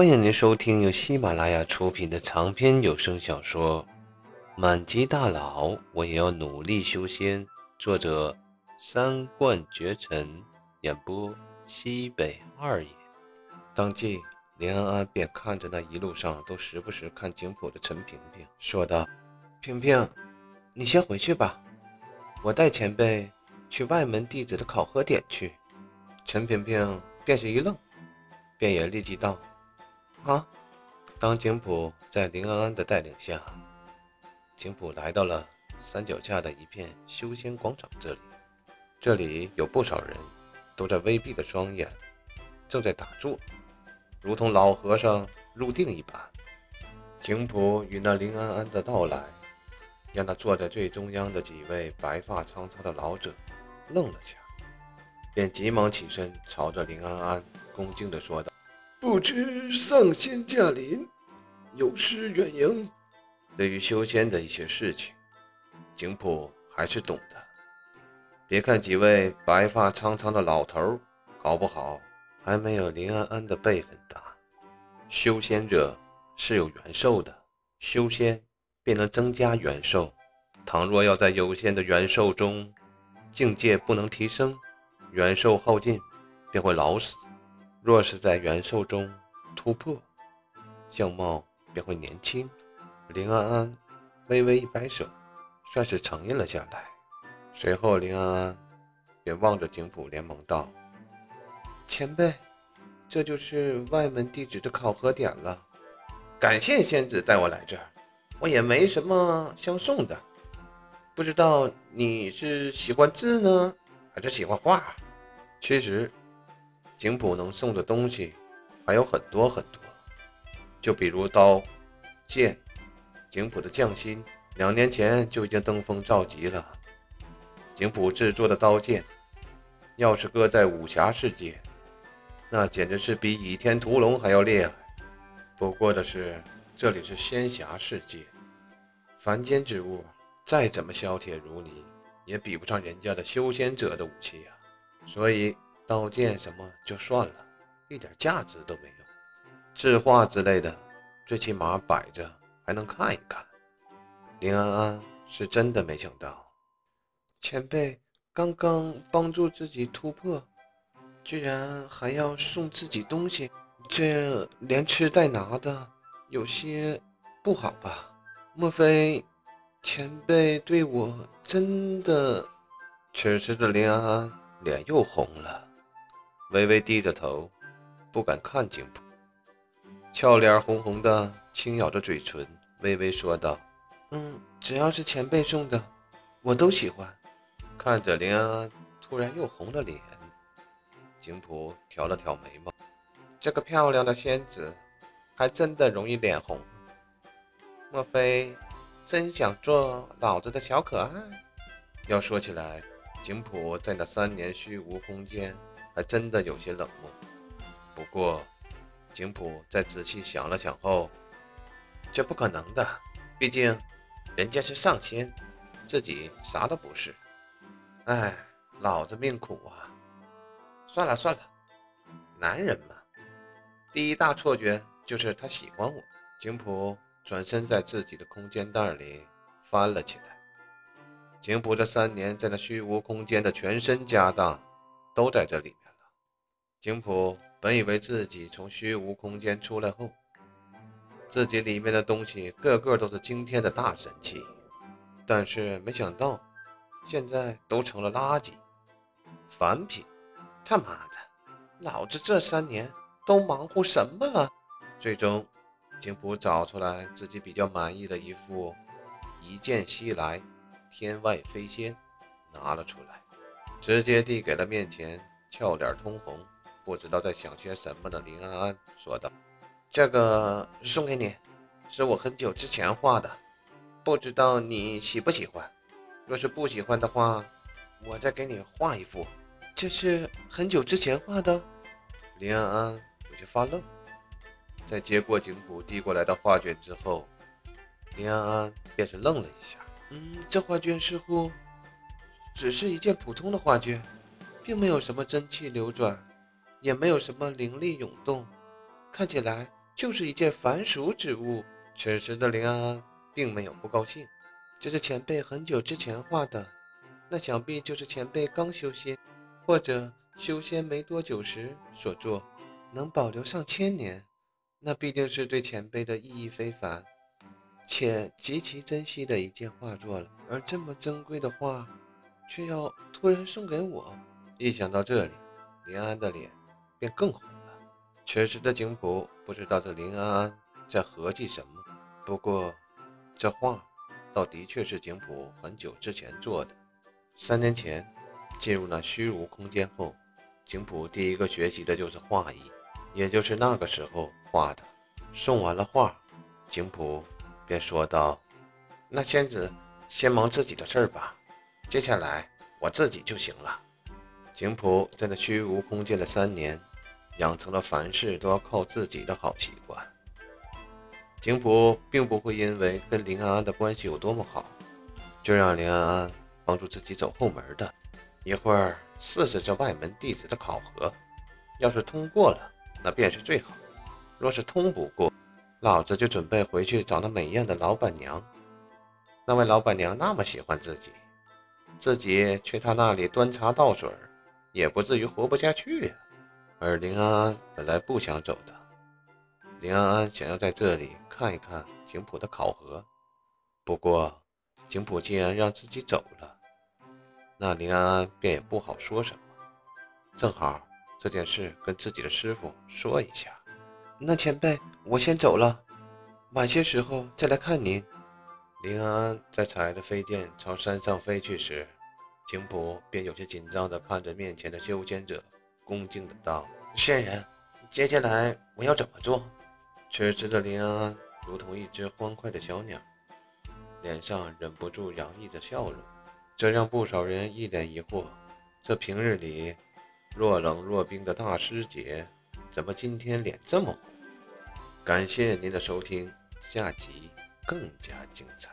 欢迎您收听由喜马拉雅出品的长篇有声小说《满级大佬我也要努力修仙》，作者三冠绝尘，演播西北二爷。当即，林安安便看着那一路上都时不时看景谱的陈萍萍，说道：“萍萍，你先回去吧，我带前辈去外门弟子的考核点去。”陈萍萍便是一愣，便也立即道。啊！当景普在林安安的带领下，景普来到了山脚下的一片修仙广场。这里，这里有不少人，都在微闭的双眼，正在打坐，如同老和尚入定一般。景普与那林安安的到来，让那坐在最中央的几位白发苍苍的老者愣了下，便急忙起身，朝着林安安恭敬地说道。不知上仙驾临，有失远迎。对于修仙的一些事情，景普还是懂的。别看几位白发苍苍的老头，搞不好还没有林安安的辈分大。修仙者是有元寿的，修仙便能增加元寿。倘若要在有限的元寿中，境界不能提升，元寿耗尽，便会老死。若是在元寿中突破，相貌便会年轻。林安安微微一摆手，算是承认了下来。随后，林安安便望着景府，连忙道：“前辈，这就是外门弟子的考核点了。感谢仙子带我来这儿，我也没什么相送的。不知道你是喜欢字呢，还是喜欢画？其实……”景普能送的东西还有很多很多，就比如刀、剑。景普的匠心两年前就已经登峰造极了。景普制作的刀剑，要是搁在武侠世界，那简直是比倚天屠龙还要厉害。不过的是，这里是仙侠世界，凡间之物再怎么削铁如泥，也比不上人家的修仙者的武器啊。所以。刀剑什么就算了，一点价值都没有。字画之类的，最起码摆着还能看一看。林安安是真的没想到，前辈刚刚帮助自己突破，居然还要送自己东西，这连吃带拿的，有些不好吧？莫非前辈对我真的……此时的林安安脸又红了。微微低着头，不敢看景普，俏脸红红的，轻咬着嘴唇，微微说道：“嗯，只要是前辈送的，我都喜欢。”看着林安安突然又红了脸，景普挑了挑眉毛：“这个漂亮的仙子，还真的容易脸红。莫非真想做老子的小可爱？”要说起来，景普在那三年虚无空间。还真的有些冷漠。不过，景普在仔细想了想后，这不可能的。毕竟，人家是上仙，自己啥都不是。哎，老子命苦啊！算了算了，男人嘛，第一大错觉就是他喜欢我。景普转身在自己的空间袋里翻了起来。景普这三年在那虚无空间的全身家当，都在这里。景普本以为自己从虚无空间出来后，自己里面的东西个个都是惊天的大神器，但是没想到，现在都成了垃圾、凡品。他妈的，老子这三年都忙活什么了？最终，景普找出来自己比较满意的一副一剑西来，天外飞仙，拿了出来，直接递给了面前俏脸通红。不知道在想些什么的林安安说道：“这个送给你，是我很久之前画的，不知道你喜不喜欢。若是不喜欢的话，我再给你画一幅。这是很久之前画的。”林安安有些发愣，在接过景普递过来的画卷之后，林安安便是愣了一下。嗯，这画卷似乎只是一件普通的画卷，并没有什么真气流转。也没有什么灵力涌动，看起来就是一件凡俗之物。此时的林安安并没有不高兴，这是前辈很久之前画的，那想必就是前辈刚修仙，或者修仙没多久时所作，能保留上千年，那必定是对前辈的意义非凡，且极其珍惜的一件画作了。而这么珍贵的画，却要突然送给我，一想到这里，林安安的脸便更红了。此时的景普不知道这林安安在合计什么。不过，这画倒的确是景普很久之前做的。三年前进入那虚无空间后，景普第一个学习的就是画艺，也就是那个时候画的。送完了画，景普便说道：“那仙子先忙自己的事儿吧，接下来我自己就行了。”景普在那虚无空间的三年，养成了凡事都要靠自己的好习惯。景普并不会因为跟林安安的关系有多么好，就让林安安帮助自己走后门的。一会儿试试这外门弟子的考核，要是通过了，那便是最好；若是通不过，老子就准备回去找那美艳的老板娘。那位老板娘那么喜欢自己，自己去她那里端茶倒水，也不至于活不下去呀。而林安安本来不想走的，林安安想要在这里。看一看景普的考核，不过景普既然让自己走了，那林安安便也不好说什么。正好这件事跟自己的师傅说一下。那前辈，我先走了，晚些时候再来看您。林安安在踩着飞剑朝山上飞去时，景普便有些紧张地看着面前的修仙者，恭敬的道：“仙人，接下来我要怎么做？”此时的林安。如同一只欢快的小鸟，脸上忍不住洋溢着笑容，这让不少人一脸疑惑：这平日里若冷若冰的大师姐，怎么今天脸这么红？感谢您的收听，下集更加精彩。